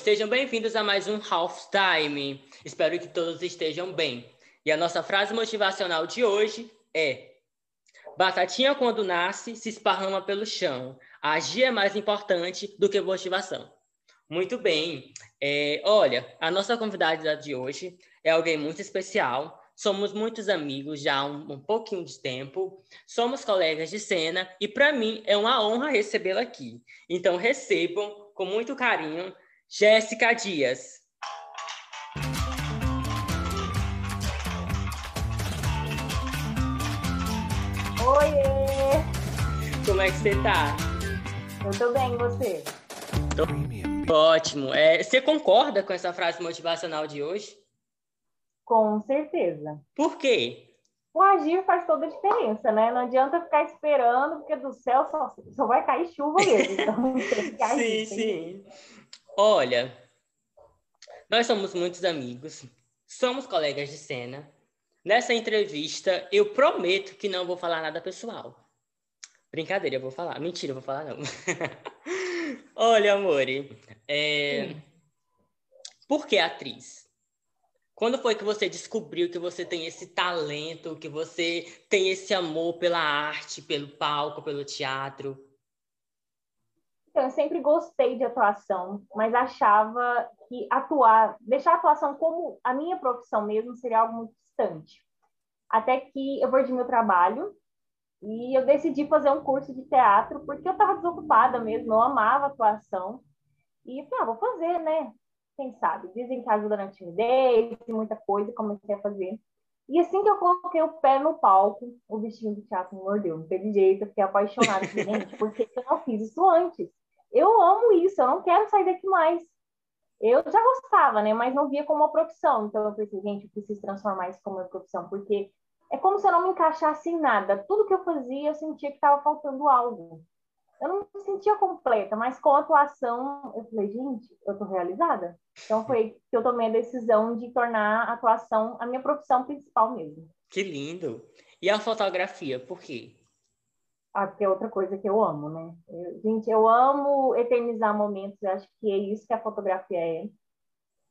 sejam bem-vindos a mais um Half Time. Espero que todos estejam bem. E a nossa frase motivacional de hoje é: Batatinha quando nasce se esparrama pelo chão. Agir é mais importante do que motivação. Muito bem. É, olha, a nossa convidada de hoje é alguém muito especial. Somos muitos amigos já há um, um pouquinho de tempo. Somos colegas de cena e para mim é uma honra recebê-la aqui. Então recebam com muito carinho Jéssica Dias. Oiê! Como é que você tá? Eu tô bem, você? Tô ótimo. É, você concorda com essa frase motivacional de hoje? Com certeza. Por quê? O agir faz toda a diferença, né? Não adianta ficar esperando, porque do céu só, só vai cair chuva mesmo. Então, tem que agir, sim, sim. Olha, nós somos muitos amigos, somos colegas de cena. Nessa entrevista, eu prometo que não vou falar nada pessoal. Brincadeira, eu vou falar. Mentira, eu vou falar não. Olha, amore, é... por que atriz? Quando foi que você descobriu que você tem esse talento, que você tem esse amor pela arte, pelo palco, pelo teatro? Então, eu sempre gostei de atuação, mas achava que atuar, deixar a atuação como a minha profissão mesmo seria algo muito distante. Até que eu perdi meu trabalho e eu decidi fazer um curso de teatro porque eu estava desocupada mesmo, eu amava atuação. E falei, ah, vou fazer, né? Quem sabe? Dizem que ajuda na timidez e muita coisa, comecei a fazer. E assim que eu coloquei o pé no palco, o bichinho do teatro me mordeu. Não teve jeito, eu fiquei apaixonada, gente, porque eu não fiz isso antes. Eu amo isso, eu não quero sair daqui mais. Eu já gostava, né? Mas não via como uma profissão. Então eu pensei, gente, eu preciso transformar isso como uma profissão, porque é como se eu não me encaixasse em nada. Tudo que eu fazia, eu sentia que estava faltando algo. Eu não me sentia completa, mas com a atuação, eu falei, gente, eu tô realizada. Então foi que eu tomei a decisão de tornar a atuação a minha profissão principal mesmo. Que lindo! E a fotografia, por quê? Ah, que é outra coisa que eu amo, né? Eu, gente, eu amo eternizar momentos, eu acho que é isso que a fotografia é.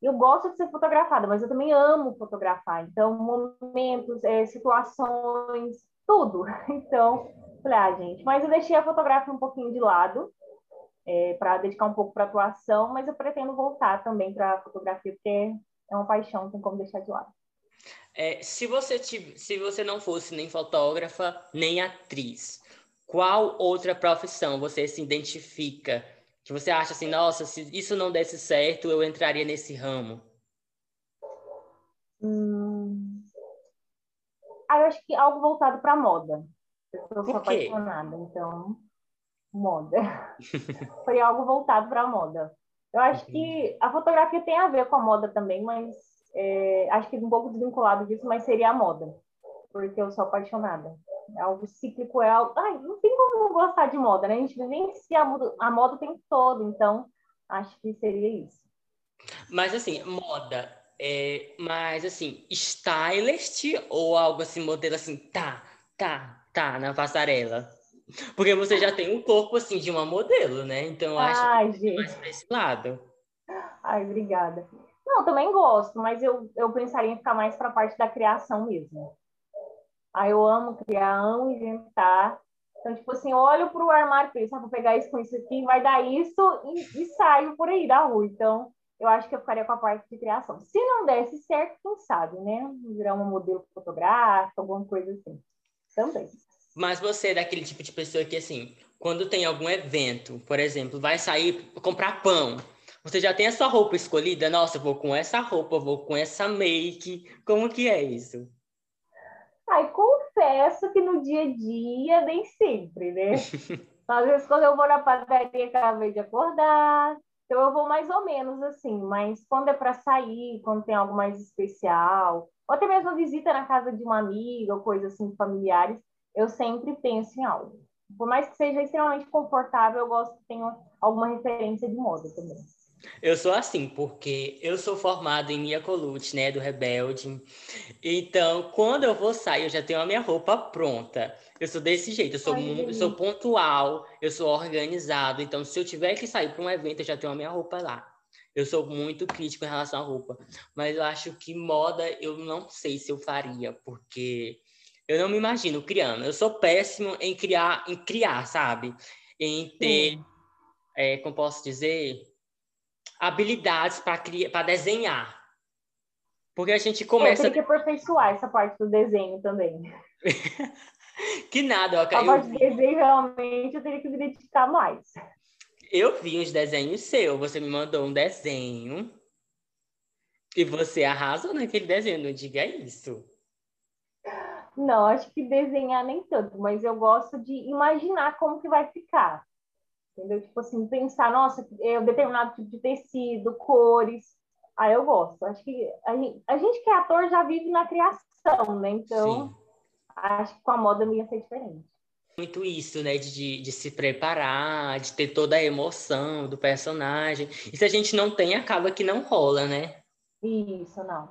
Eu gosto de ser fotografada, mas eu também amo fotografar. Então, momentos, é, situações, tudo. Então, falei, ah, gente, mas eu deixei a fotografia um pouquinho de lado é, para dedicar um pouco para atuação, mas eu pretendo voltar também para a fotografia, porque é uma paixão, tem como deixar de lado. É, se, você se você não fosse nem fotógrafa, nem atriz, qual outra profissão você se identifica? Que você acha assim, nossa, se isso não desse certo, eu entraria nesse ramo? Hum... Ah, eu acho que algo voltado para moda. Eu sou apaixonada, então moda. Foi algo voltado para moda. Eu acho que a fotografia tem a ver com a moda também, mas é, acho que um pouco desvinculado disso, mas seria a moda, porque eu sou apaixonada. É algo cíclico, é algo. Ai, não tem como não gostar de moda, né? A gente vivencia a moda, a moda o tempo todo, então acho que seria isso. Mas assim, moda, é, mas assim, stylist ou algo assim, modelo assim, tá, tá, tá, na passarela? Porque você já tem um corpo assim de uma modelo, né? Então eu acho Ai, que é mais pra esse lado. Ai, obrigada. Não, também gosto, mas eu, eu pensaria em ficar mais para a parte da criação mesmo. Aí eu amo criar, amo inventar. Então, tipo assim, olho para o armário e penso, ah, vou pegar isso com isso aqui, vai dar isso e, e saio por aí da rua. Então, eu acho que eu ficaria com a parte de criação. Se não desse certo, quem sabe, né? Virar uma modelo fotográfica, alguma coisa assim. Também. Mas você é daquele tipo de pessoa que, assim, quando tem algum evento, por exemplo, vai sair comprar pão, você já tem a sua roupa escolhida? Nossa, eu vou com essa roupa, vou com essa make. Como que é isso? Ai, confesso que no dia a dia, nem sempre, né? Às vezes, quando eu vou na padaria, acabei de acordar. Então, eu vou mais ou menos assim. Mas quando é para sair, quando tem algo mais especial, ou até mesmo visita na casa de uma amiga, ou coisas assim, familiares, eu sempre penso em algo. Por mais que seja extremamente confortável, eu gosto que tenha alguma referência de moda também. Eu sou assim, porque eu sou formado em Mia Colucci, né, do Rebelde. Então, quando eu vou sair, eu já tenho a minha roupa pronta. Eu sou desse jeito, eu sou, Ai, eu sou pontual, eu sou organizado. Então, se eu tiver que sair para um evento, eu já tenho a minha roupa lá. Eu sou muito crítico em relação à roupa, mas eu acho que moda eu não sei se eu faria, porque eu não me imagino criando. Eu sou péssimo em criar, em criar, sabe? Em ter, é, como posso dizer, habilidades para criar, para desenhar. Porque a gente começa. Eu tenho que aperfeiçoar essa parte do desenho também. que nada, eu... A parte do desenho, realmente, eu teria que me dedicar mais. Eu vi os desenhos seus, você me mandou um desenho e você arrasou naquele desenho, não diga isso. Não, acho que desenhar nem tanto, mas eu gosto de imaginar como que vai ficar. Entendeu? Tipo assim, pensar, nossa, é um determinado tipo de tecido, cores. Aí eu gosto. Acho que a gente, a gente que é ator já vive na criação, né? Então, Sim. acho que com a moda não ia ser diferente muito isso, né? De, de se preparar, de ter toda a emoção do personagem. E se a gente não tem, acaba que não rola, né? Isso, não.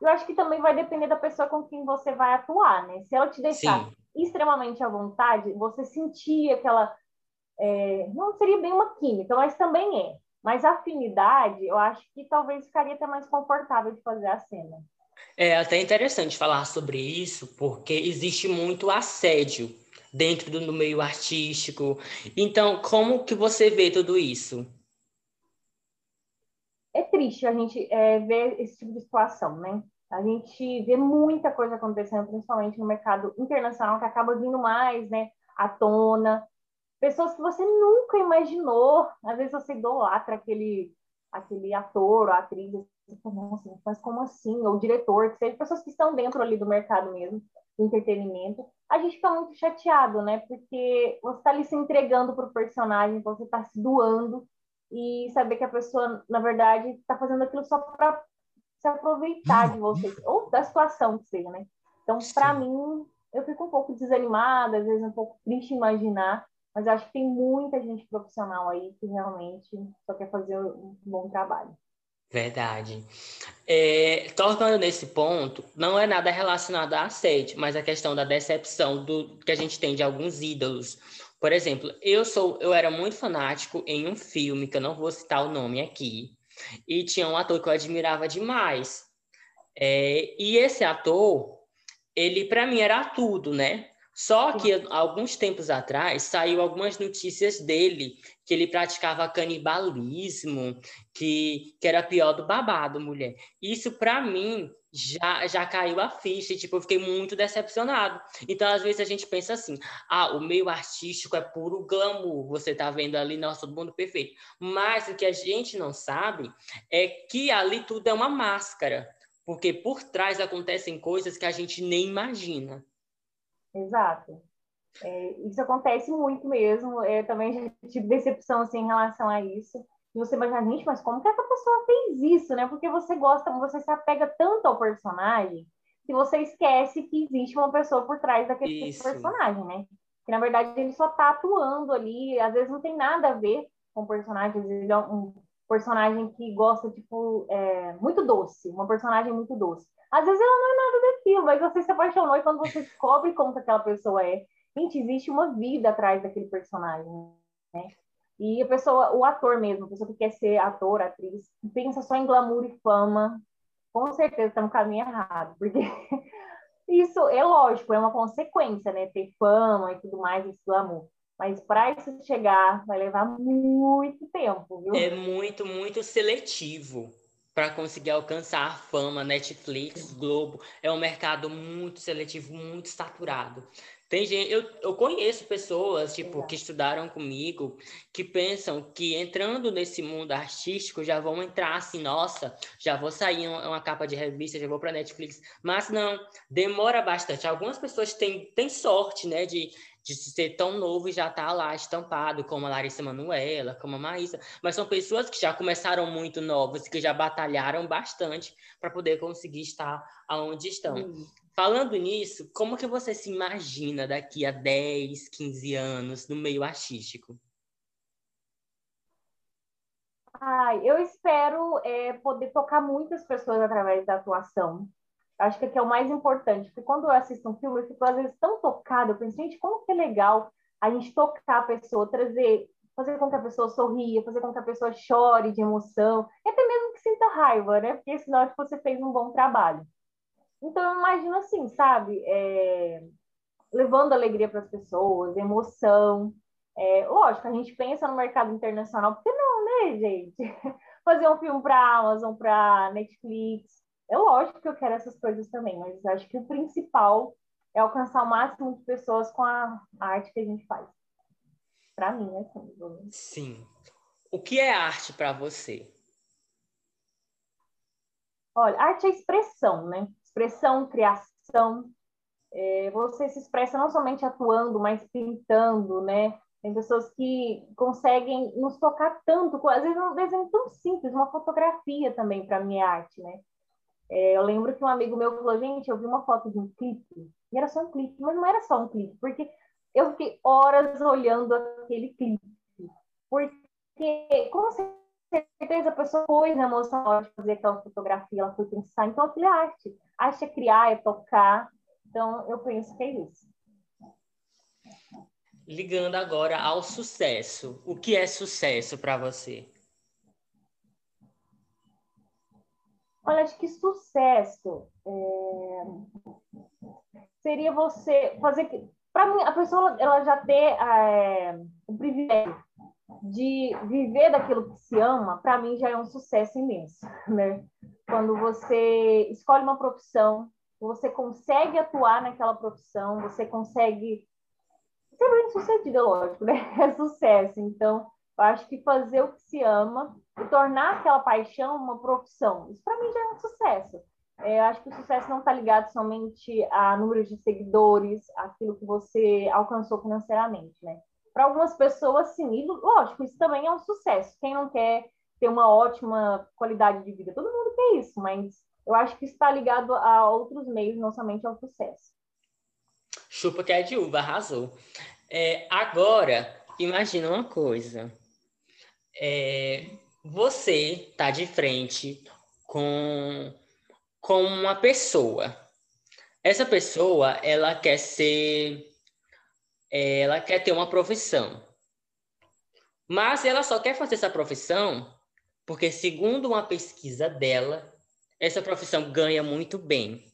Eu acho que também vai depender da pessoa com quem você vai atuar, né? Se ela te deixar Sim. extremamente à vontade, você sentir aquela. É, não seria bem uma química, mas também é. Mas afinidade, eu acho que talvez ficaria até mais confortável de fazer a cena. É até interessante falar sobre isso, porque existe muito assédio dentro do meio artístico. Então, como que você vê tudo isso? É triste a gente é, ver esse tipo de situação, né? A gente vê muita coisa acontecendo, principalmente no mercado internacional, que acaba vindo mais, né, à tona. Pessoas que você nunca imaginou, às vezes você idolatra aquele, aquele ator ou atriz, nossa, mas como assim? Ou diretor, que seja, pessoas que estão dentro ali do mercado mesmo, do entretenimento, a gente fica muito chateado, né? Porque você está ali se entregando para o personagem, você está se doando. E saber que a pessoa, na verdade, está fazendo aquilo só para se aproveitar de você, ou da situação que seja, né? Então, para mim, eu fico um pouco desanimada, às vezes um pouco triste imaginar, mas acho que tem muita gente profissional aí que realmente só quer fazer um bom trabalho. Verdade. É, tocando nesse ponto, não é nada relacionado a assédio, mas a questão da decepção do que a gente tem de alguns ídolos. Por exemplo, eu sou, eu era muito fanático em um filme que eu não vou citar o nome aqui, e tinha um ator que eu admirava demais. É, e esse ator, ele para mim era tudo, né? Só que alguns tempos atrás saiu algumas notícias dele que ele praticava canibalismo, que, que era pior do babado, mulher. Isso para mim já, já caiu a ficha, tipo, eu fiquei muito decepcionado. Então, às vezes a gente pensa assim: "Ah, o meio artístico é puro glamour, você tá vendo ali, nossa, todo mundo perfeito". Mas o que a gente não sabe é que ali tudo é uma máscara, porque por trás acontecem coisas que a gente nem imagina. Exato. É, isso acontece muito mesmo. Eu também já tive decepção assim, em relação a isso. E você imagina, gente, mas como que essa pessoa fez isso, né? Porque você gosta, você se apega tanto ao personagem que você esquece que existe uma pessoa por trás daquele isso. personagem, né? Que na verdade ele só tá atuando ali, às vezes não tem nada a ver com o personagem, às vezes é um personagem que gosta, tipo, é, muito doce, uma personagem muito doce. Às vezes ela não é nada daquilo, mas você se apaixonou e quando você descobre como que aquela pessoa é, gente, existe uma vida atrás daquele personagem, né? E a pessoa, o ator mesmo, a pessoa que quer ser ator, atriz, pensa só em glamour e fama, com certeza está no caminho errado, porque isso é lógico, é uma consequência, né? Ter fama e tudo mais, esse glamour. Mas para isso chegar, vai levar muito tempo, viu? É muito, muito seletivo para conseguir alcançar a fama, Netflix, Globo, é um mercado muito seletivo, muito saturado. Tem gente, eu, eu conheço pessoas, tipo, que estudaram comigo, que pensam que entrando nesse mundo artístico já vão entrar assim, nossa, já vou sair uma, uma capa de revista, já vou para Netflix. Mas não, demora bastante. Algumas pessoas têm, têm sorte, né, de de ser tão novo e já estar tá lá estampado, como a Larissa Manuela, como a Maísa, mas são pessoas que já começaram muito novas, que já batalharam bastante para poder conseguir estar aonde estão. Uhum. Falando nisso, como que você se imagina daqui a 10, 15 anos no meio artístico? Ai, eu espero é, poder tocar muitas pessoas através da atuação. Acho que aqui é o mais importante, porque quando eu assisto um filme, eu fico às vezes tão tocada, eu penso, gente, como que é legal a gente tocar a pessoa, trazer, fazer com que a pessoa sorria, fazer com que a pessoa chore de emoção, e até mesmo que sinta raiva, né? Porque é sinal de que você fez um bom trabalho. Então, eu imagino assim, sabe? É... Levando alegria para as pessoas, emoção. É... Lógico, a gente pensa no mercado internacional, porque não, né, gente? Fazer um filme para Amazon, para Netflix. É lógico que eu quero essas coisas também, mas acho que o principal é alcançar o máximo de pessoas com a arte que a gente faz. Para mim, né? Sim. O que é arte para você? Olha, arte é expressão, né? Expressão, criação. É, você se expressa não somente atuando, mas pintando, né? Tem pessoas que conseguem nos tocar tanto, às vezes um desenho tão simples, uma fotografia também para minha arte, né? É, eu lembro que um amigo meu falou, gente, eu vi uma foto de um clipe, e era só um clipe, mas não era só um clipe, porque eu fiquei horas olhando aquele clipe. Porque, com certeza, a pessoa foi na emoção de fazer aquela fotografia, ela foi pensar. Então, aquilo é arte. Arte é criar, é tocar. Então, eu penso que é isso. Ligando agora ao sucesso. O que é sucesso para você? Olha, acho que sucesso é... seria você fazer para mim, a pessoa ela já ter é, o privilégio de viver daquilo que se ama, para mim já é um sucesso imenso, né? Quando você escolhe uma profissão, você consegue atuar naquela profissão, você consegue ser bem sucedido, lógico, né? É sucesso. Então, eu acho que fazer o que se ama e tornar aquela paixão uma profissão, isso para mim já é um sucesso. É, eu acho que o sucesso não está ligado somente a número de seguidores, aquilo que você alcançou financeiramente, né? Para algumas pessoas, sim, e lógico, isso também é um sucesso. Quem não quer ter uma ótima qualidade de vida? Todo mundo quer isso, mas eu acho que está ligado a outros meios, não somente ao sucesso. Chupa que é de uva, arrasou. É, agora, imagina uma coisa. É, você está de frente com com uma pessoa. Essa pessoa, ela quer ser, ela quer ter uma profissão. Mas ela só quer fazer essa profissão porque, segundo uma pesquisa dela, essa profissão ganha muito bem.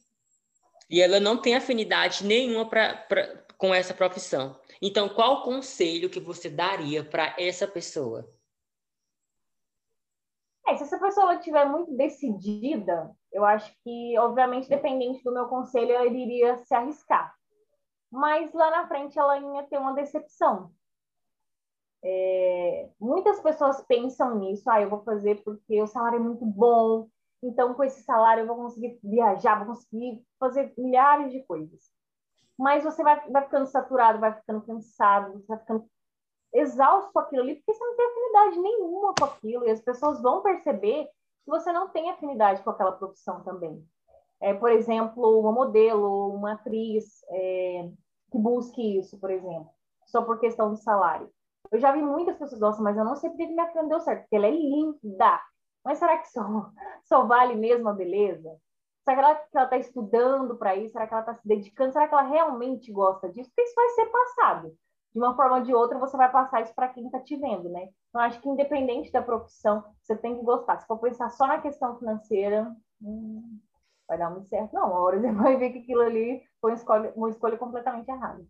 E ela não tem afinidade nenhuma pra, pra, com essa profissão. Então, qual o conselho que você daria para essa pessoa? É, se essa pessoa estiver muito decidida, eu acho que, obviamente, dependente do meu conselho, ela iria se arriscar. Mas lá na frente ela ia ter uma decepção. É, muitas pessoas pensam nisso, ah, eu vou fazer porque o salário é muito bom, então com esse salário eu vou conseguir viajar, vou conseguir fazer milhares de coisas. Mas você vai, vai ficando saturado, vai ficando cansado, vai ficando exausto com aquilo ali, porque você não tem afinidade nenhuma com aquilo, e as pessoas vão perceber que você não tem afinidade com aquela profissão também. É, por exemplo, uma modelo, uma atriz é, que busque isso, por exemplo, só por questão do salário. Eu já vi muitas pessoas, nossa, mas eu não sei porque minha filha deu certo, porque ela é linda. Mas será que só, só vale mesmo a beleza? Será que ela está estudando para isso? Será que ela está se dedicando? Será que ela realmente gosta disso? Porque isso vai ser passado de uma forma ou de outra, você vai passar isso para quem está te vendo, né? Então, acho que independente da profissão, você tem que gostar. Se for pensar só na questão financeira, hum, vai dar muito certo. Não, uma hora você vai ver que aquilo ali foi uma escolha, uma escolha completamente errada.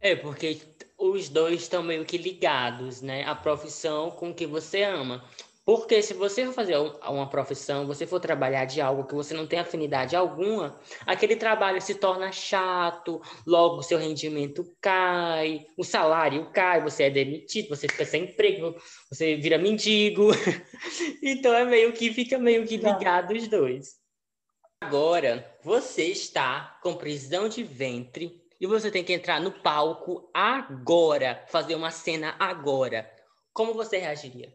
É, porque os dois estão meio que ligados, né? A profissão com que você ama. Porque se você for fazer uma profissão, você for trabalhar de algo que você não tem afinidade alguma, aquele trabalho se torna chato, logo o seu rendimento cai, o salário cai, você é demitido, você fica sem emprego, você vira mendigo. então é meio que fica meio que ligado os dois. Agora, você está com prisão de ventre e você tem que entrar no palco agora, fazer uma cena agora. Como você reagiria?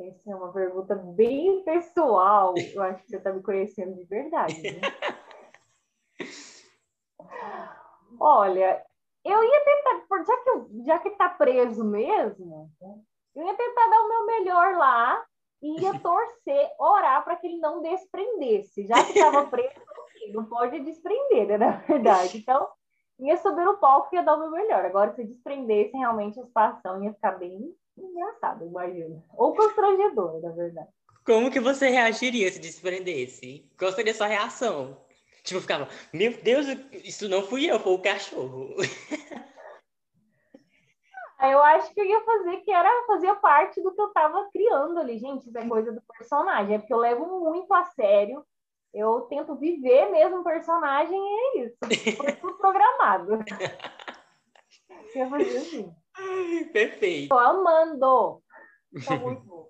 Essa é uma pergunta bem pessoal. Eu acho que você está me conhecendo de verdade. Né? Olha, eu ia tentar, já que, eu, já que tá preso mesmo, eu ia tentar dar o meu melhor lá e ia torcer, orar para que ele não desprendesse. Já que estava preso, não pode desprender, né, na verdade. Então, ia subir no palco e ia dar o meu melhor. Agora, se desprendesse realmente a situação, ia ficar bem engraçado, imagina. Ou constrangedor, na verdade. Como que você reagiria se desprendesse? Qual seria a sua reação? Tipo, ficava, meu Deus, isso não fui eu, foi o cachorro. Eu acho que eu ia fazer que era fazia parte do que eu estava criando ali, gente. Isso é coisa do personagem, é porque eu levo muito a sério. Eu tento viver mesmo o personagem e é isso. Foi tudo programado. eu ia fazer assim. Perfeito. Tô amando. Muito bom.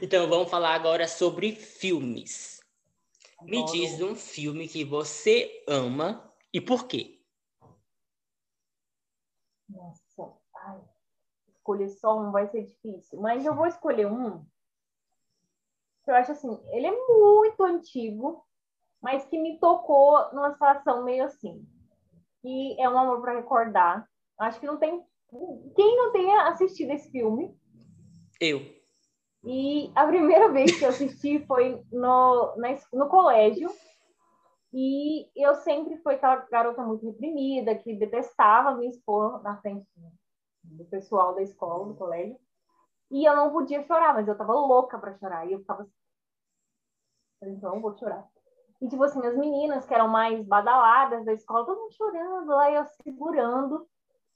Então vamos falar agora sobre filmes. Me diz um filme que você ama e por quê? Nossa ai, escolher só um vai ser difícil, mas eu vou escolher um que eu acho assim, ele é muito antigo, mas que me tocou numa situação meio assim. E é um amor para recordar. Acho que não tem quem não tenha assistido esse filme. Eu. E a primeira vez que eu assisti foi no, na, no colégio. E eu sempre fui aquela garota muito reprimida, que detestava me expor na frente do pessoal da escola, do colégio. E eu não podia chorar, mas eu tava louca para chorar. E eu ficava assim, então vou chorar. E, tipo assim, as meninas que eram mais badaladas da escola, todo mundo chorando lá, e eu segurando.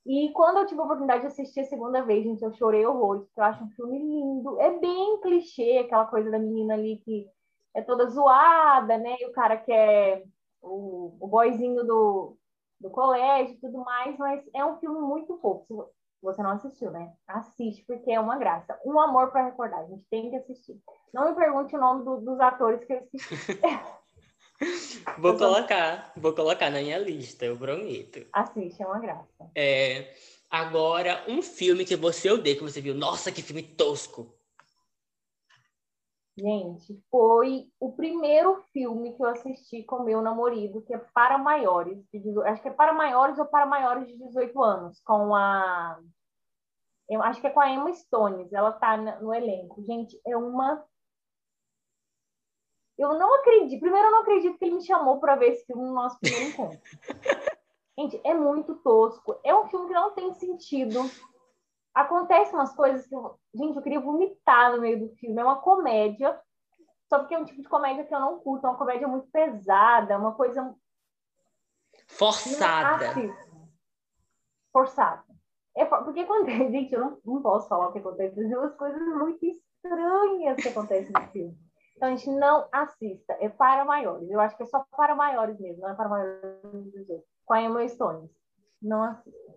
E quando eu tive a oportunidade de assistir a segunda vez, gente, eu chorei horrores, porque eu acho um filme lindo. É bem clichê, aquela coisa da menina ali que é toda zoada, né? E o cara que é o, o boyzinho do, do colégio e tudo mais, mas é um filme muito fofo. Você não assistiu, né? Assiste, porque é uma graça. Um amor para recordar. A gente tem que assistir. Não me pergunte o nome do, dos atores que eu assisti. vou colocar, vou colocar na minha lista, eu prometo. Assiste, é uma graça. É, agora, um filme que você odeia, que você viu. Nossa, que filme tosco. Gente, foi o primeiro filme que eu assisti com meu namorado, que é para maiores, de, acho que é para maiores ou para maiores de 18 anos, com a eu acho que é com a Emma Stones, ela tá no elenco. Gente, é uma. Eu não acredito. Primeiro, eu não acredito que ele me chamou para ver esse filme no nosso primeiro encontro. Gente, é muito tosco. É um filme que não tem sentido. Acontecem umas coisas que. Eu... Gente, eu queria vomitar no meio do filme. É uma comédia. Só porque é um tipo de comédia que eu não curto. É uma comédia muito pesada, uma coisa. Forçada. Forçada. É, porque acontece, gente, eu não, não posso falar o que acontece, mas umas coisas muito estranhas que acontecem no filme. Então, a gente não assista, é para maiores. Eu acho que é só para maiores mesmo, não é para maiores dos outros. Com a Emma Stones. Não assista.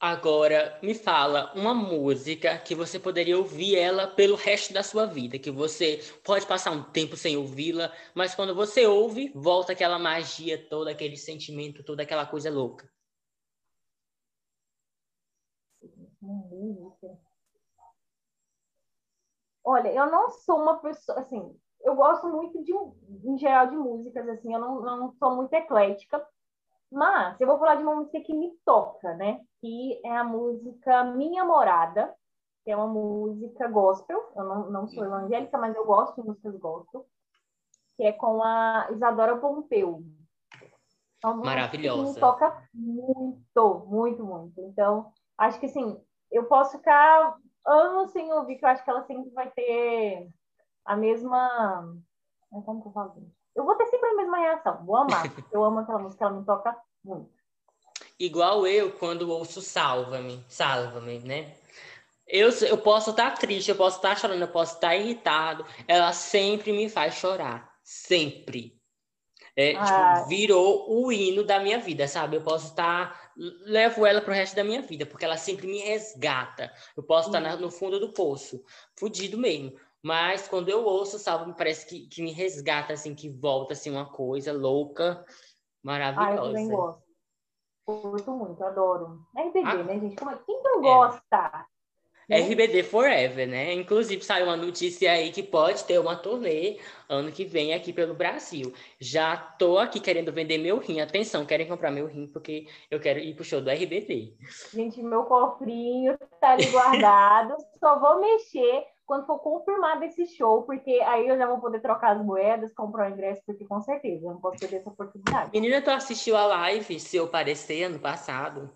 Agora, me fala uma música que você poderia ouvir ela pelo resto da sua vida, que você pode passar um tempo sem ouvi-la, mas quando você ouve, volta aquela magia toda, aquele sentimento, toda aquela coisa louca. Olha, eu não sou uma pessoa, assim, eu gosto muito de, em geral, de músicas, assim, eu não, não sou muito eclética, mas eu vou falar de uma música que me toca, né? Que é a música Minha Morada, que é uma música gospel, eu não, não sou evangélica, mas eu gosto de músicas gospel, que é com a Isadora Pompeu. É Maravilhosa. Que me toca muito, muito, muito. Então, acho que, assim, eu posso ficar anos sem ouvir, que eu acho que ela sempre vai ter a mesma. Como que eu falo? Eu vou ter sempre a mesma reação. Vou amar. Eu amo aquela música, ela me toca muito. Igual eu quando ouço Salva-me, Salva-me, né? Eu, eu posso estar triste, eu posso estar chorando, eu posso estar irritado. Ela sempre me faz chorar. Sempre. É, tipo, ah. tipo, virou o hino da minha vida, sabe? Eu posso estar. Levo ela pro resto da minha vida, porque ela sempre me resgata. Eu posso estar na, no fundo do poço, fudido mesmo. Mas quando eu ouço salvo, me parece que, que me resgata, assim, que volta, assim, uma coisa louca, maravilhosa. Ah, eu também gosto. Curto muito, adoro. RBD, ah, né, gente? Como é? Quem não é. gosta? RBD Forever, né? Inclusive saiu uma notícia aí que pode ter uma turnê ano que vem aqui pelo Brasil. Já tô aqui querendo vender meu rim. Atenção, querem comprar meu rim porque eu quero ir pro show do RBD. Gente, meu cofrinho tá ali guardado. Só vou mexer quando for confirmado esse show, porque aí eu já vou poder trocar as moedas, comprar o ingresso, porque com certeza eu não posso perder essa oportunidade. Menina, tu assistiu a live Seu Parecer ano passado?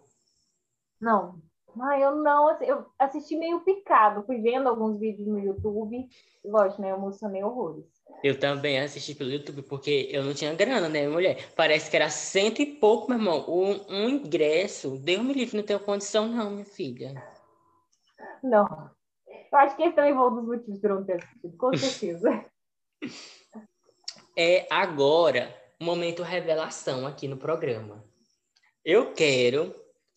Não. Ah, eu não, assim, eu assisti meio picado, fui vendo alguns vídeos no YouTube, lógico, né, eu emocionei horrores. Eu também assisti pelo YouTube, porque eu não tinha grana, né, mulher? Parece que era cento e pouco, meu irmão, um, um ingresso. Deus me livre, não tenho condição não, minha filha. Não. Eu acho que esse também foi um dos motivos por não ter assistido, com certeza. é agora o momento revelação aqui no programa. Eu quero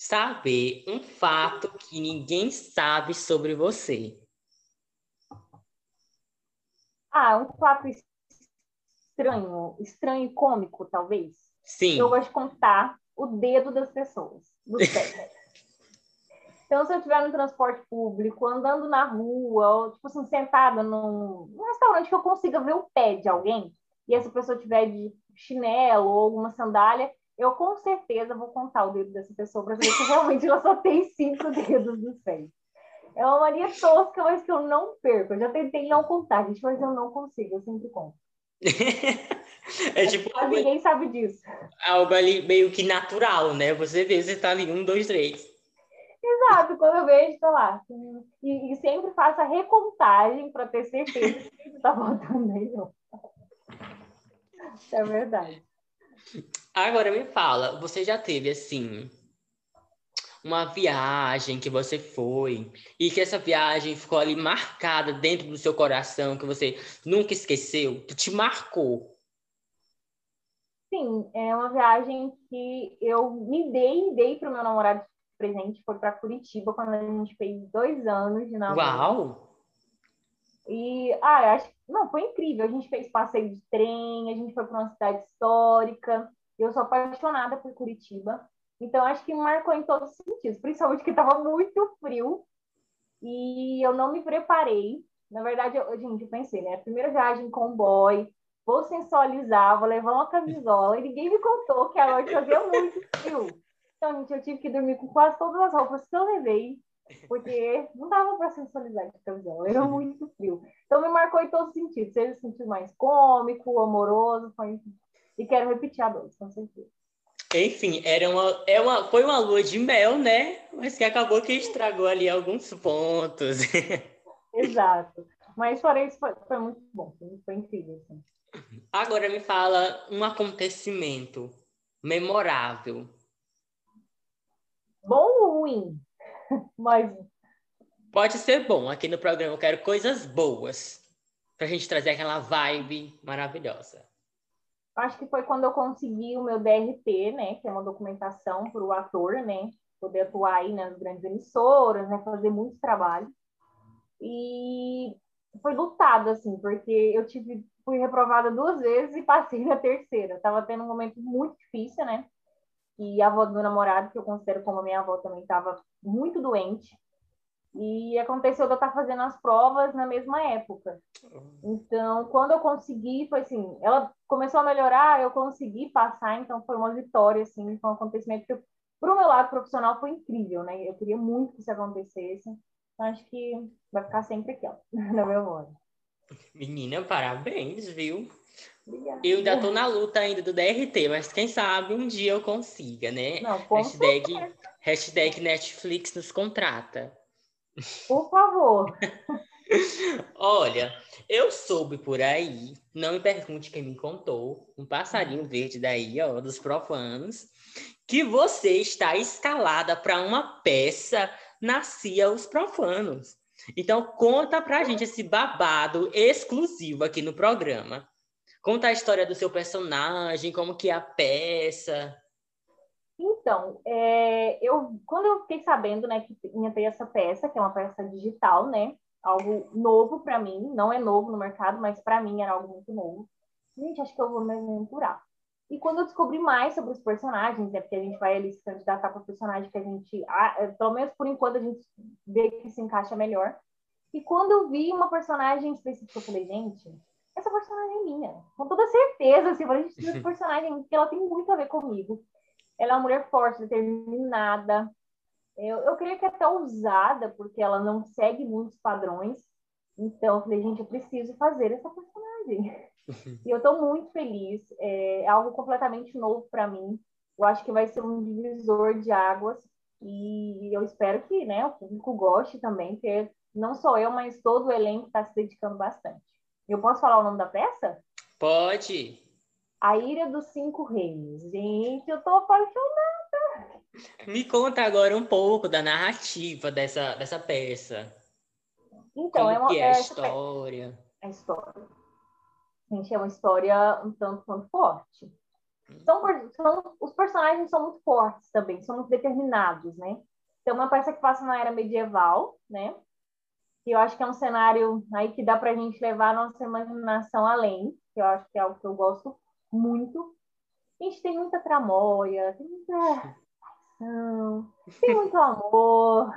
saber um fato que ninguém sabe sobre você. Ah, um fato estranho, estranho e cômico, talvez. Sim. Eu gosto de contar o dedo das pessoas, dos pés. então, se eu estiver no transporte público, andando na rua, ou, tipo assim, sentada num, num restaurante que eu consiga ver o pé de alguém, e essa pessoa tiver de chinelo ou alguma sandália, eu com certeza vou contar o dedo dessa pessoa para ver se realmente ela só tem cinco dedos dos pés. É uma mania tosca, mas que eu não perco. Eu já tentei não contar, gente, mas eu não consigo, eu sempre conto. é tipo. Mas ninguém sabe disso. Algo ali meio que natural, né? Você vê, você tá ali, um, dois, três. Exato, quando eu vejo, tô lá. E, e sempre faço a recontagem para ter certeza que tá voltando nenhum. É verdade. Agora me fala, você já teve assim uma viagem que você foi e que essa viagem ficou ali marcada dentro do seu coração, que você nunca esqueceu, que te marcou? Sim, é uma viagem que eu me dei, dei para o meu namorado de presente, foi para Curitiba quando a gente fez dois anos de namoro. Uau! E, ah, acho não, foi incrível. A gente fez passeio de trem, a gente foi para uma cidade histórica. Eu sou apaixonada por Curitiba. Então, acho que marcou em todos os sentidos, principalmente que estava muito frio e eu não me preparei. Na verdade, eu, gente, eu pensei, né? Primeira viagem com o boy, vou sensualizar, vou levar uma camisola e ninguém me contou que a noite fazia muito frio. Então, gente, eu tive que dormir com quase todas as roupas que eu levei, porque não dava para sensualizar de camisola, era muito frio. Então, me marcou em todos os sentidos, seja o sentido mais cômico, amoroso, foi... e quero repetir a dois, com certeza. Enfim, era uma, é uma, foi uma lua de mel, né? Mas que acabou que estragou ali alguns pontos. Exato. Mas fora isso, foi, foi muito bom, foi, foi incrível. Assim. Agora me fala um acontecimento memorável. Bom ou ruim? Mas. Pode ser bom. Aqui no programa eu quero coisas boas. Pra gente trazer aquela vibe maravilhosa acho que foi quando eu consegui o meu DRT, né, que é uma documentação para o ator, né, poder atuar aí nas grandes emissoras, né, fazer muito trabalho. E foi lutado, assim, porque eu tive, fui reprovada duas vezes e passei na terceira. Estava tendo um momento muito difícil, né? E a avó do meu namorado, que eu considero como minha avó, também estava muito doente. E aconteceu de eu estar fazendo as provas na mesma época. Então, quando eu consegui, foi assim, ela começou a melhorar, eu consegui passar, então foi uma vitória, assim, foi um acontecimento que, para o meu lado profissional, foi incrível, né? Eu queria muito que isso acontecesse. Então, acho que vai ficar sempre aqui, ó, na memória. Menina, parabéns, viu? Obrigada. Eu ainda tô na luta ainda do DRT, mas quem sabe um dia eu consiga, né? Não, hashtag, hashtag Netflix nos contrata. Por favor. Olha, eu soube por aí, não me pergunte quem me contou, um passarinho verde daí, ó, dos profanos, que você está escalada para uma peça Nascia os Profanos. Então, conta pra gente esse babado exclusivo aqui no programa. Conta a história do seu personagem, como que é a peça. Então, é, eu quando eu fiquei sabendo, né, que ia ter essa peça, que é uma peça digital, né, algo novo para mim, não é novo no mercado, mas para mim era algo muito novo. Gente, acho que eu vou me aventurar. E quando eu descobri mais sobre os personagens, é porque a gente vai ali se candidatar para personagem que a gente, ah, pelo menos por enquanto, a gente vê que se encaixa melhor. E quando eu vi uma personagem específica, eu falei, gente, essa personagem é minha. Com toda certeza, assim, eu falei, gente, essa personagem, porque ela tem muito a ver comigo. Ela é uma mulher forte, determinada. Eu, eu creio que é até ousada, porque ela não segue muitos padrões. Então, eu falei, gente, eu preciso fazer essa personagem. e eu estou muito feliz. É algo completamente novo para mim. Eu acho que vai ser um divisor de águas. E eu espero que né, o público goste também, porque não só eu, mas todo o elenco está se dedicando bastante. Eu posso falar o nome da peça? Pode. A Ira dos Cinco Reis. Gente, eu tô apaixonada. Me conta agora um pouco da narrativa dessa, dessa peça. Então, Como é uma que é é, a história. a história. Gente, é uma história um tanto quanto forte. São, são, os personagens são muito fortes também, são muito determinados, né? Então, é uma peça que passa na era medieval, né? E eu acho que é um cenário aí que dá para a gente levar a nossa imaginação além, que eu acho que é algo que eu gosto muito. A gente tem muita tramóia, tem muita paixão, tem muito amor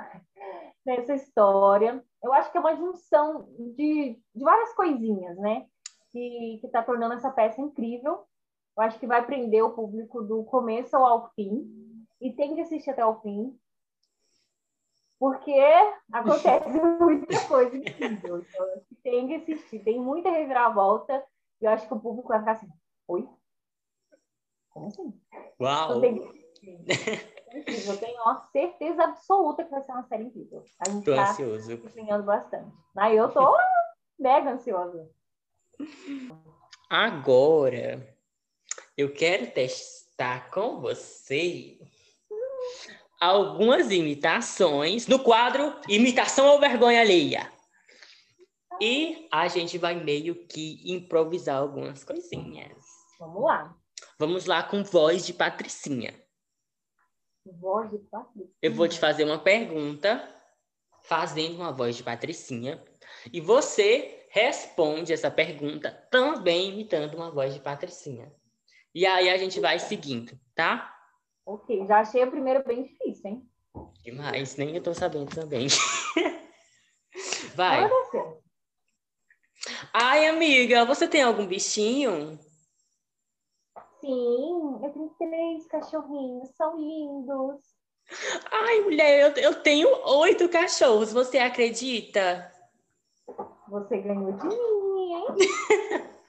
nessa história. Eu acho que é uma junção de, de várias coisinhas, né? Que está tornando essa peça incrível. Eu acho que vai prender o público do começo ao fim. E tem que assistir até o fim, porque acontece muita coisa incrível. Então, tem que assistir, tem muita reviravolta, e eu acho que o público vai ficar assim, oi? Como assim? Uau! Eu tenho uma certeza absoluta que vai ser uma série incrível. A gente tô tá ansioso. empenhando bastante. Aí eu tô mega ansiosa. Agora, eu quero testar com você algumas imitações no quadro Imitação ou Vergonha Alheia. E a gente vai meio que improvisar algumas coisinhas. Vamos lá. Vamos lá com voz de Patricinha. Voz de Patrícia. Eu vou te fazer uma pergunta, fazendo uma voz de Patricinha, e você responde essa pergunta também imitando uma voz de Patricinha. E aí a gente vai seguindo, tá? Ok, já achei a primeira bem difícil, hein? Demais, nem eu tô sabendo também. Vai. Ai, amiga, você tem algum bichinho? Sim, eu tenho três cachorrinhos, são lindos. Ai, mulher, eu, eu tenho oito cachorros, você acredita? Você ganhou de mim, hein?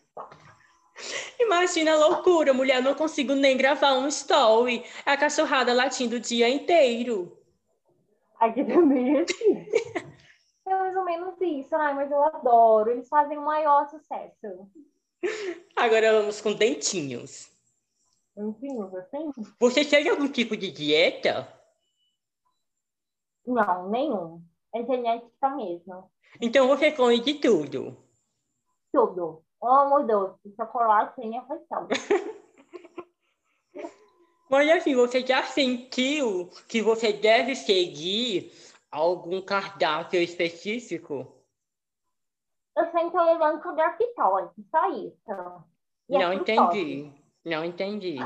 Imagina a loucura, mulher, eu não consigo nem gravar um story. A cachorrada latindo o dia inteiro. Aqui também é assim. É mais ou menos isso. Ai, mas eu adoro. Eles fazem o maior sucesso. Agora vamos com dentinhos. Enfim, assim? Você tem algum tipo de dieta? Não, nenhum. É genética mesmo. Então você come de tudo. Tudo. Amo doce, chocolate sem afeição. Mas assim, você já sentiu que você deve seguir algum cardápio específico? Eu sou intolerante à lactose, só isso. E a Não frutose. entendi. Não entendi.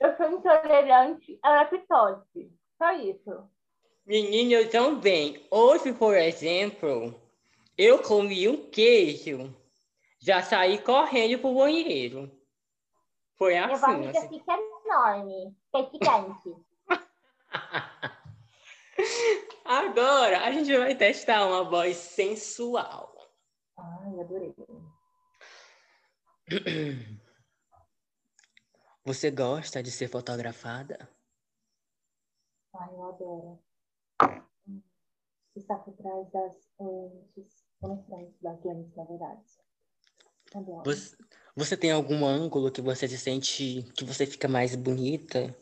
Eu sou intolerante à lactose, só isso. Menina, eu também. Hoje, por exemplo, eu comi um queijo. Já saí correndo pro banheiro. Foi Minha assim, barriga assim. fica enorme, fica gigante. Agora, a gente vai testar uma voz sensual. Adorei. Você gosta de ser fotografada? Ai, eu adoro. Está por trás das lentes, na frente das lentes, na verdade. Adoro. Você, você tem algum ângulo que você se sente que você fica mais bonita?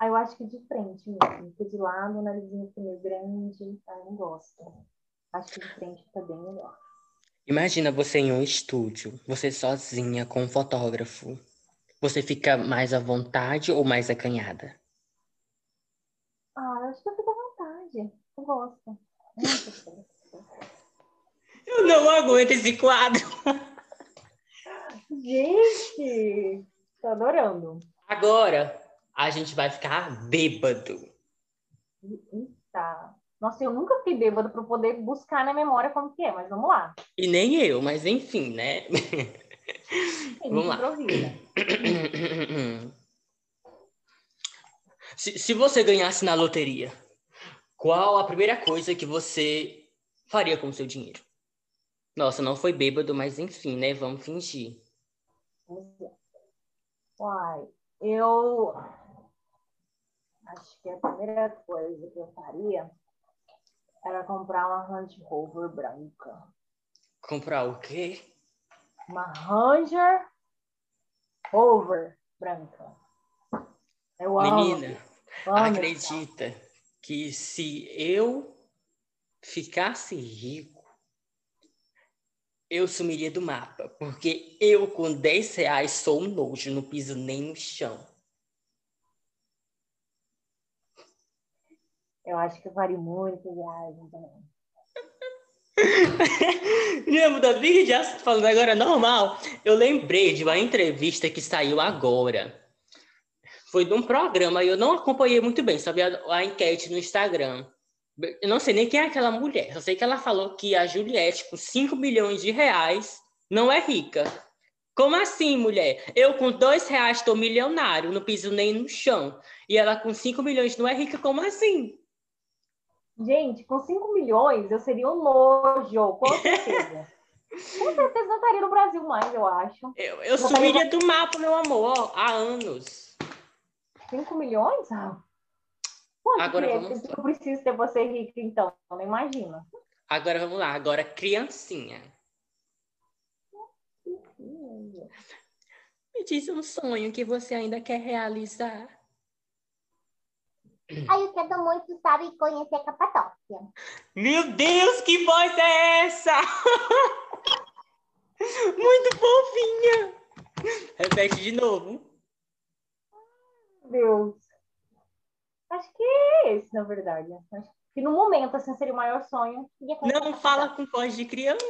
Ah, eu acho que de frente mesmo. Porque de lado, o narizinho fica meio grande. Ah, eu não gosto. Acho que de frente fica bem melhor. Imagina você em um estúdio, você sozinha com um fotógrafo. Você fica mais à vontade ou mais acanhada? Ah, eu acho que eu fico à vontade. Eu gosto. Muito. Eu não aguento esse quadro. Gente, tô adorando. Agora, a gente vai ficar bêbado. Eita. Nossa, eu nunca fiquei bêbada para poder buscar na memória como que é, mas vamos lá. E nem eu, mas enfim, né? Vamos lá. se, se você ganhasse na loteria, Qual a primeira coisa que você faria com o seu dinheiro? Nossa, não foi bêbado, mas enfim, né? Vamos fingir. Uai, eu acho que a primeira coisa que eu faria era comprar uma Range Rover branca. Comprar o quê? Uma Ranger Rover branca. Eu Menina, amo. amo acredita que se eu ficasse rico, eu sumiria do mapa, porque eu com 10 reais sou um nojo, não piso nem no chão. Eu acho que faria muita viagem também. Lembro da Big Just falando agora normal. Eu lembrei de uma entrevista que saiu agora. Foi de um programa e eu não acompanhei muito bem, sabia a, enquete no Instagram. Eu não sei nem quem é aquela mulher, só sei que ela falou que a Juliette, com 5 milhões de reais, não é rica. Como assim, mulher? Eu com dois reais estou milionário, não piso nem no chão. E ela com 5 milhões não é rica, como assim? Gente, com 5 milhões eu seria um nojo, com certeza. com certeza não estaria no Brasil mais, eu acho. Eu, eu sumiria do mapa, meu amor, há anos. 5 milhões? Ah. Quanto Agora é? vamos Eu preciso ter você rico, então. Não imagina. Agora vamos lá, agora criancinha. Me diz um sonho que você ainda quer realizar. Aí eu quero muito, sabe, conhecer a Capadócia. Meu Deus, que voz é essa? Muito fofinha. Repete de novo. Deus. Acho que é esse, na verdade. Acho que no momento, assim, seria o maior sonho. Não fala com voz de criança.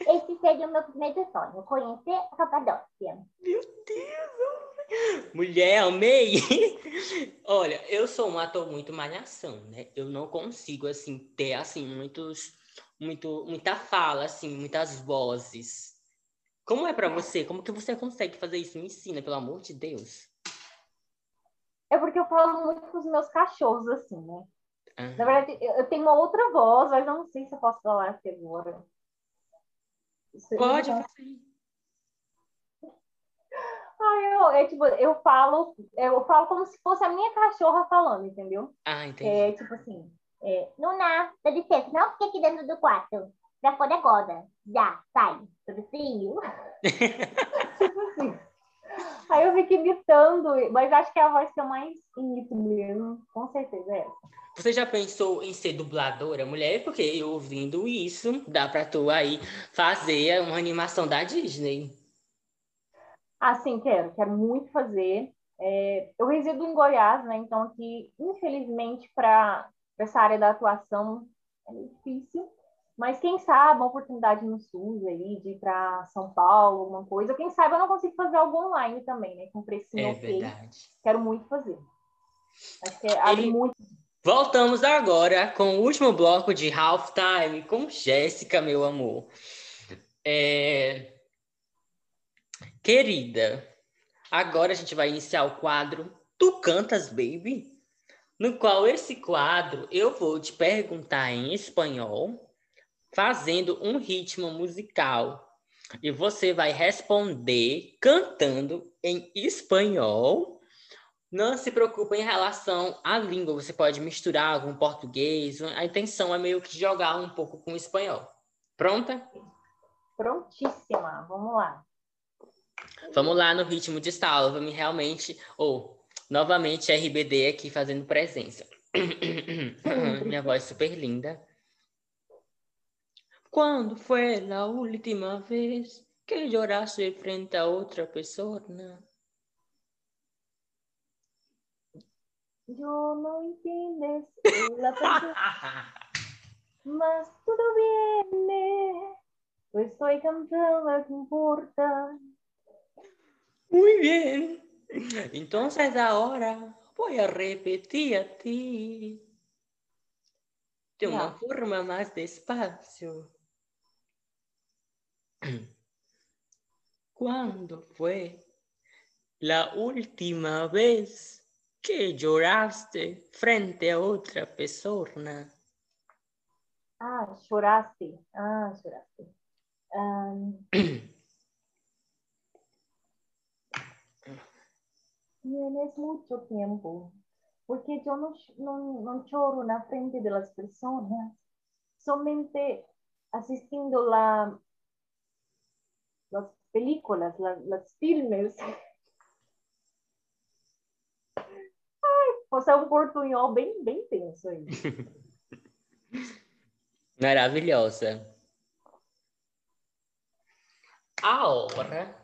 Esse seria o meu primeiro sonho, conhecer a Capadócia. Meu Deus. Mulher, amei. Olha, eu sou um ator muito malhação, né? Eu não consigo, assim, ter, assim, muitos... Muito, muita fala, assim, muitas vozes. Como é pra você? Como que você consegue fazer isso? Me ensina, pelo amor de Deus. É porque eu falo muito com os meus cachorros, assim, né? Ah, Na verdade, eu tenho uma outra voz, mas eu não sei se eu posso falar aqui agora. Isso- Pode fazer. Ah, eu, é, tipo, eu falo, eu falo como se fosse a minha cachorra falando, entendeu? Ah, entendi. É tipo assim, é, Luna, dá licença, não fique aqui dentro do quarto. Já foi agora. Já, sai. Tudo frio. tipo assim. Aí eu fico imitando, mas acho que é a voz que eu mais imito mesmo, com certeza é essa. Você já pensou em ser dubladora, mulher? Porque ouvindo isso, dá pra tu aí fazer uma animação da Disney. Ah, sim, quero, quero muito fazer. É, eu resido em Goiás, né? Então aqui, infelizmente, para essa área da atuação é difícil. Mas quem sabe uma oportunidade no SUS aí, de ir para São Paulo, alguma coisa. Quem sabe eu não consigo fazer algo online também, né? Com precinho É ok. verdade. Quero muito fazer. Acho que é, abre E- muito. Voltamos agora com o último bloco de Halftime com Jéssica, meu amor. É, Querida, agora a gente vai iniciar o quadro Tu Cantas, Baby? No qual esse quadro eu vou te perguntar em espanhol, fazendo um ritmo musical. E você vai responder cantando em espanhol não se preocupe em relação à língua, você pode misturar com português. A intenção é meio que jogar um pouco com o espanhol. Pronta? Prontíssima. Vamos lá. Vamos lá no ritmo de salva-me realmente. Ou, novamente, RBD aqui fazendo presença. Minha voz super linda. Quando foi a última vez que choraste frente a outra pessoa? Entiendes la canción, mas tudo viene. Eu estoy cantando lo que importa. Muy bien. Entonces ahora voy a repetir a ti de una forma más despacio. ¿Cuándo fue la última vez que lloraste frente a outra pessoa? Ah, choraste. Ah, choraste. Um, tienes mucho tiempo, porque yo no, no, no lloro na frente de las personas, somente asistiendo la, las películas, la, las filmes. Ai, você é um portunhol bem, bem tenso aí. Maravilhosa. Agora,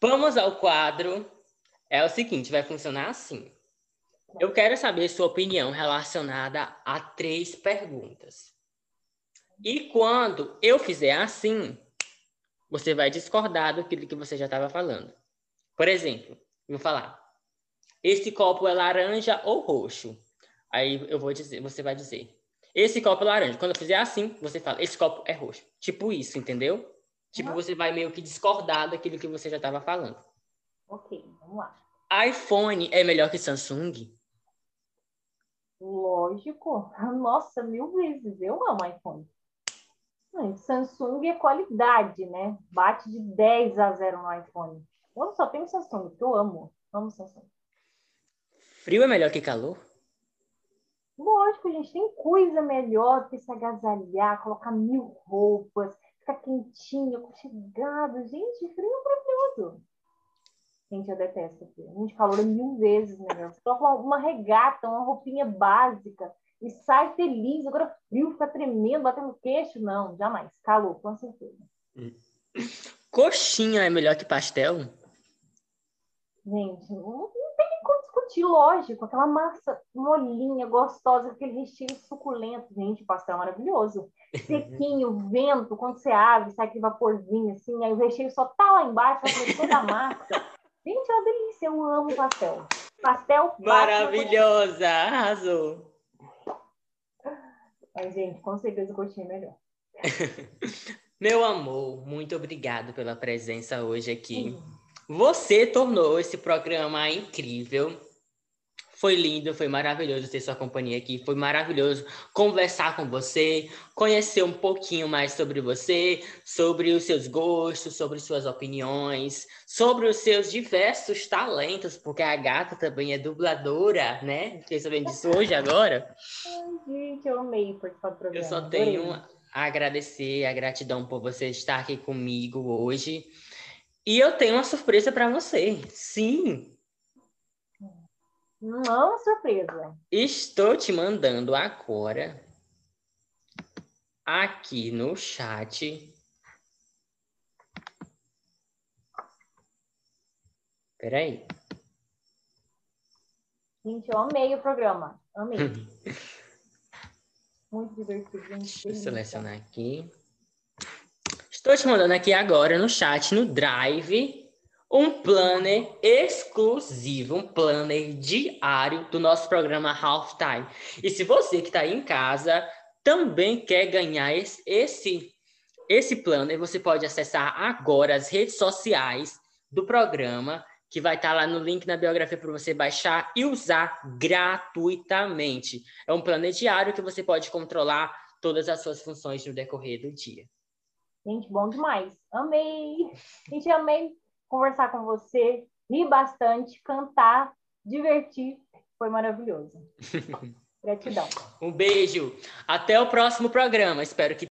vamos ao quadro. É o seguinte, vai funcionar assim. Eu quero saber sua opinião relacionada a três perguntas. E quando eu fizer assim, você vai discordar do que você já estava falando. Por exemplo, eu vou falar: esse copo é laranja ou roxo? Aí eu vou dizer, você vai dizer: esse copo é laranja. Quando eu fizer assim, você fala: esse copo é roxo. Tipo isso, entendeu? Tipo, você vai meio que discordar daquilo que você já estava falando. Ok, vamos lá. iPhone é melhor que Samsung? Lógico. Nossa, mil vezes. Eu amo iPhone. Samsung é qualidade, né? Bate de 10 a 0 no iPhone. Eu só tenho Samsung, porque eu amo. Amo Samsung. Frio é melhor que calor? Lógico, gente. Tem coisa melhor do que se agasalhar, colocar mil roupas, ficar quentinho, aconchegado. Gente, frio é maravilhoso. Gente, eu detesto frio. Gente, calor é mil vezes. Você coloca uma regata, uma roupinha básica e sai feliz. Agora frio, fica tremendo, batendo queixo. Não, jamais. Calor, com certeza. Coxinha é melhor que pastel? Gente, não, não tem como discutir, lógico. Aquela massa molinha, gostosa, aquele recheio suculento. Gente, pastel é maravilhoso. Sequinho, vento, quando você abre, sai aquele vaporzinho assim, aí o recheio só tá lá embaixo, vai toda a massa. Gente, é uma delícia, eu amo pastel. Pastel Maravilhosa, arrasou. Mas, gente, com certeza coxinha é melhor. Meu amor, muito obrigado pela presença hoje aqui. Você tornou esse programa incrível. Foi lindo, foi maravilhoso ter sua companhia aqui. Foi maravilhoso conversar com você, conhecer um pouquinho mais sobre você, sobre os seus gostos, sobre suas opiniões, sobre os seus diversos talentos, porque a gata também é dubladora, né? Fiquei sabendo disso hoje agora. Ai, gente, eu amei participar do programa. Eu só tenho a agradecer, a gratidão por você estar aqui comigo hoje. E eu tenho uma surpresa para você. Sim, não, surpresa. Estou te mandando agora aqui no chat. Peraí. Gente, eu amei o programa. Amei. Muito divertido. Deixa eu selecionar aqui. Estou te mandando aqui agora no chat, no Drive um planner exclusivo, um planner diário do nosso programa Half Time. E se você que está em casa também quer ganhar esse, esse, esse planner, você pode acessar agora as redes sociais do programa, que vai estar tá lá no link na biografia para você baixar e usar gratuitamente. É um planner diário que você pode controlar todas as suas funções no decorrer do dia. Gente, bom demais. Amei! Gente, amei conversar com você, rir bastante, cantar, divertir. Foi maravilhoso. Gratidão. Um beijo. Até o próximo programa. Espero que